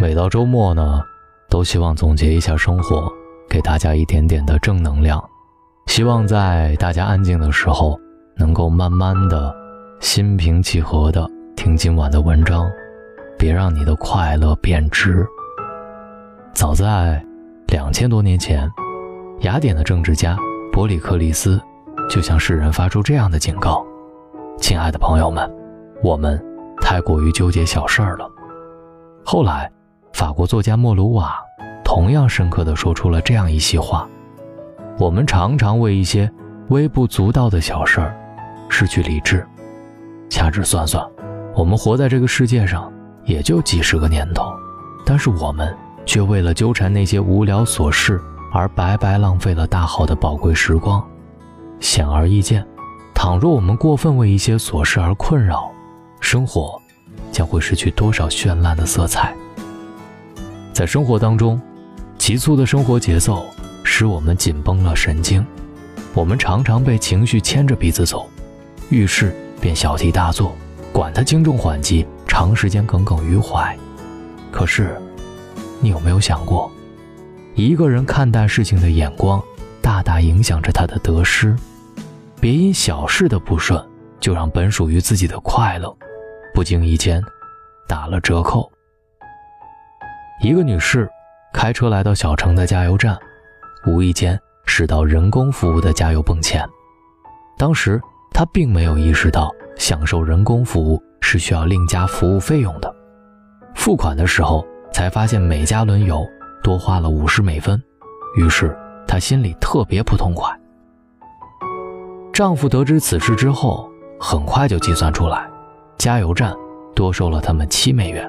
每到周末呢，都希望总结一下生活，给大家一点点的正能量。希望在大家安静的时候，能够慢慢的心平气和的听今晚的文章，别让你的快乐变质。早在两千多年前，雅典的政治家伯里克利斯就向世人发出这样的警告：“亲爱的朋友们，我们太过于纠结小事儿了。”后来，法国作家莫鲁瓦同样深刻地说出了这样一席话：“我们常常为一些微不足道的小事儿失去理智。掐指算算，我们活在这个世界上也就几十个年头，但是我们……”却为了纠缠那些无聊琐事而白白浪费了大好的宝贵时光。显而易见，倘若我们过分为一些琐事而困扰，生活将会失去多少绚烂的色彩。在生活当中，急促的生活节奏使我们紧绷了神经，我们常常被情绪牵着鼻子走，遇事便小题大做，管他轻重缓急，长时间耿耿于怀。可是。你有没有想过，一个人看待事情的眼光，大大影响着他的得失。别因小事的不顺，就让本属于自己的快乐，不经意间打了折扣。一个女士开车来到小城的加油站，无意间驶到人工服务的加油泵前。当时她并没有意识到，享受人工服务是需要另加服务费用的。付款的时候。才发现每加仑油多花了五十美分，于是她心里特别不痛快。丈夫得知此事之后，很快就计算出来，加油站多收了他们七美元。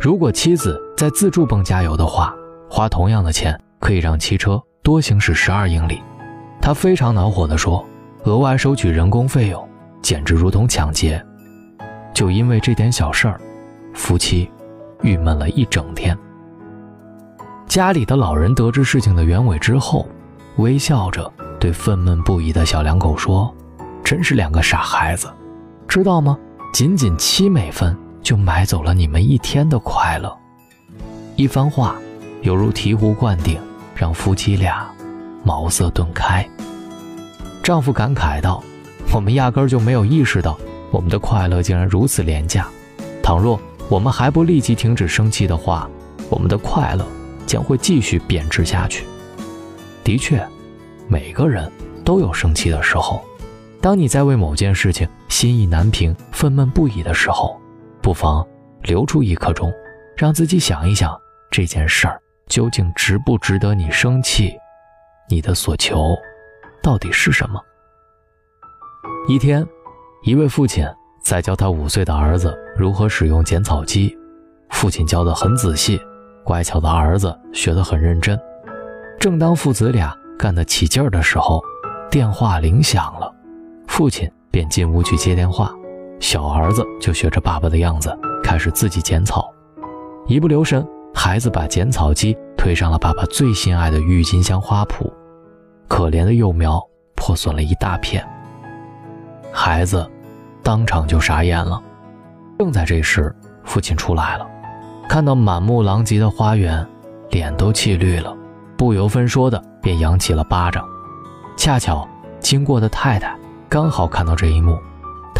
如果妻子在自助泵加油的话，花同样的钱可以让汽车多行驶十二英里。他非常恼火地说：“额外收取人工费用，简直如同抢劫！”就因为这点小事儿，夫妻。郁闷了一整天。家里的老人得知事情的原委之后，微笑着对愤懑不已的小两口说：“真是两个傻孩子，知道吗？仅仅七美分就买走了你们一天的快乐。”一番话，犹如醍醐灌顶，让夫妻俩茅塞顿开。丈夫感慨道：“我们压根儿就没有意识到，我们的快乐竟然如此廉价。倘若……”我们还不立即停止生气的话，我们的快乐将会继续贬值下去。的确，每个人都有生气的时候。当你在为某件事情心意难平、愤懑不已的时候，不妨留出一刻钟，让自己想一想这件事儿究竟值不值得你生气，你的所求到底是什么？一天，一位父亲。在教他五岁的儿子如何使用剪草机，父亲教得很仔细，乖巧的儿子学得很认真。正当父子俩干得起劲儿的时候，电话铃响了，父亲便进屋去接电话，小儿子就学着爸爸的样子开始自己剪草。一不留神，孩子把剪草机推上了爸爸最心爱的郁金香花圃，可怜的幼苗破损了一大片。孩子。当场就傻眼了。正在这时，父亲出来了，看到满目狼藉的花园，脸都气绿了，不由分说的便扬起了巴掌。恰巧经过的太太刚好看到这一幕，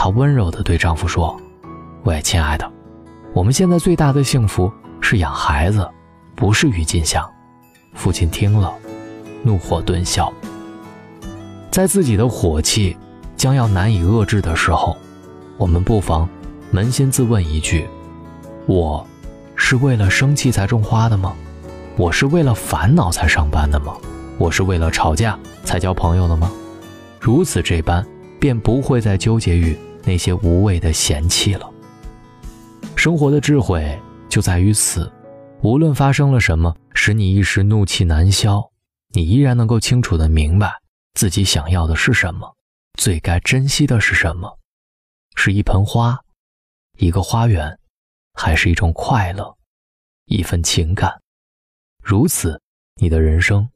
她温柔地对丈夫说：“喂，亲爱的，我们现在最大的幸福是养孩子，不是郁金香。”父亲听了，怒火顿消。在自己的火气将要难以遏制的时候。我们不妨扪心自问一句：我是为了生气才种花的吗？我是为了烦恼才上班的吗？我是为了吵架才交朋友的吗？如此这般，便不会再纠结于那些无谓的嫌弃了。生活的智慧就在于此：无论发生了什么，使你一时怒气难消，你依然能够清楚的明白自己想要的是什么，最该珍惜的是什么。是一盆花，一个花园，还是一种快乐，一份情感？如此，你的人生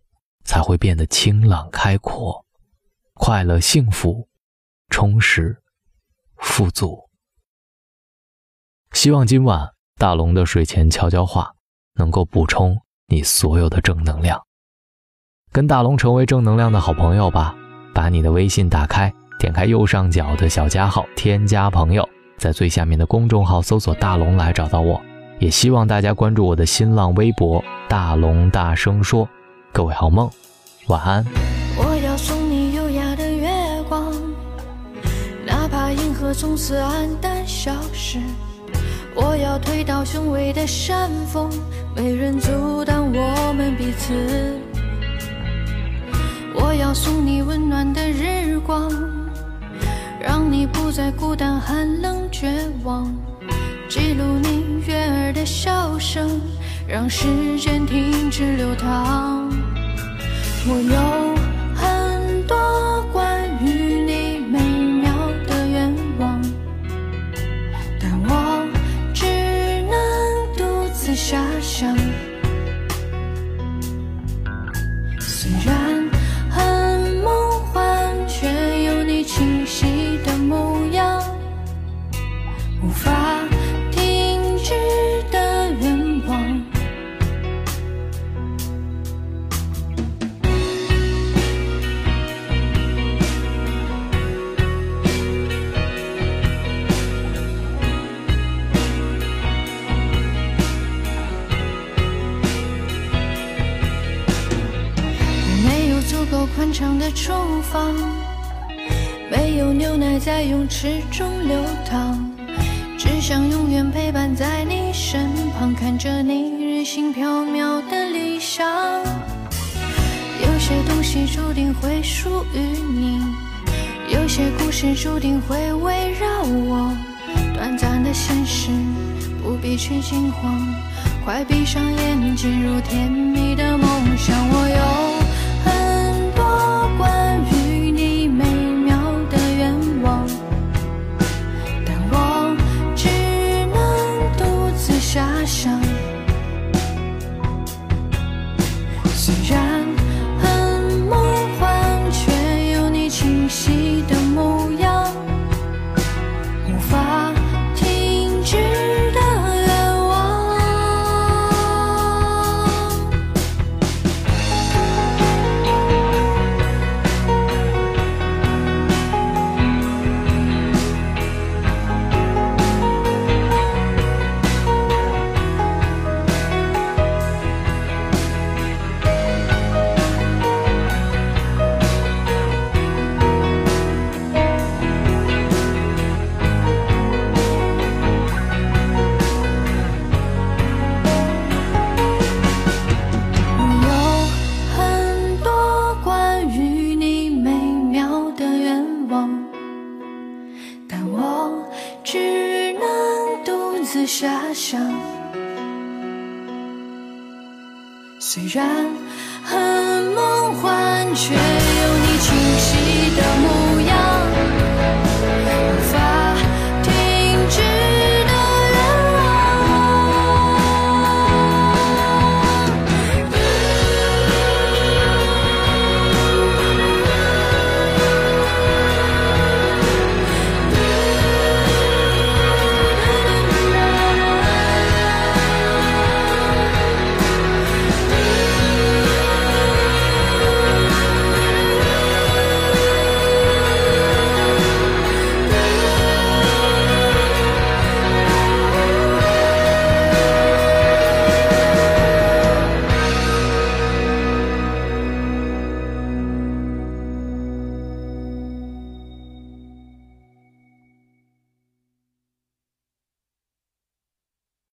才会变得清朗开阔，快乐、幸福、充实、富足。希望今晚大龙的睡前悄悄话能够补充你所有的正能量。跟大龙成为正能量的好朋友吧！把你的微信打开，点开右上角的小加号，添加朋友，在最下面的公众号搜索“大龙”来找到我。也希望大家关注我的新浪微博“大龙大声说”。各位好梦，晚安。从此黯淡消失。我要推倒雄伟的山峰，没人阻挡我们彼此。我要送你温暖的日光，让你不再孤单寒冷绝望。记录你悦耳的笑声，让时间停止流淌。我有厨房，没有牛奶在泳池中流淌，只想永远陪伴在你身旁，看着你日行飘渺的理想。有些东西注定会属于你，有些故事注定会围绕我。短暂的现实，不必去惊慌，快闭上眼，进入甜蜜的梦想。我有。虽然很梦幻，却。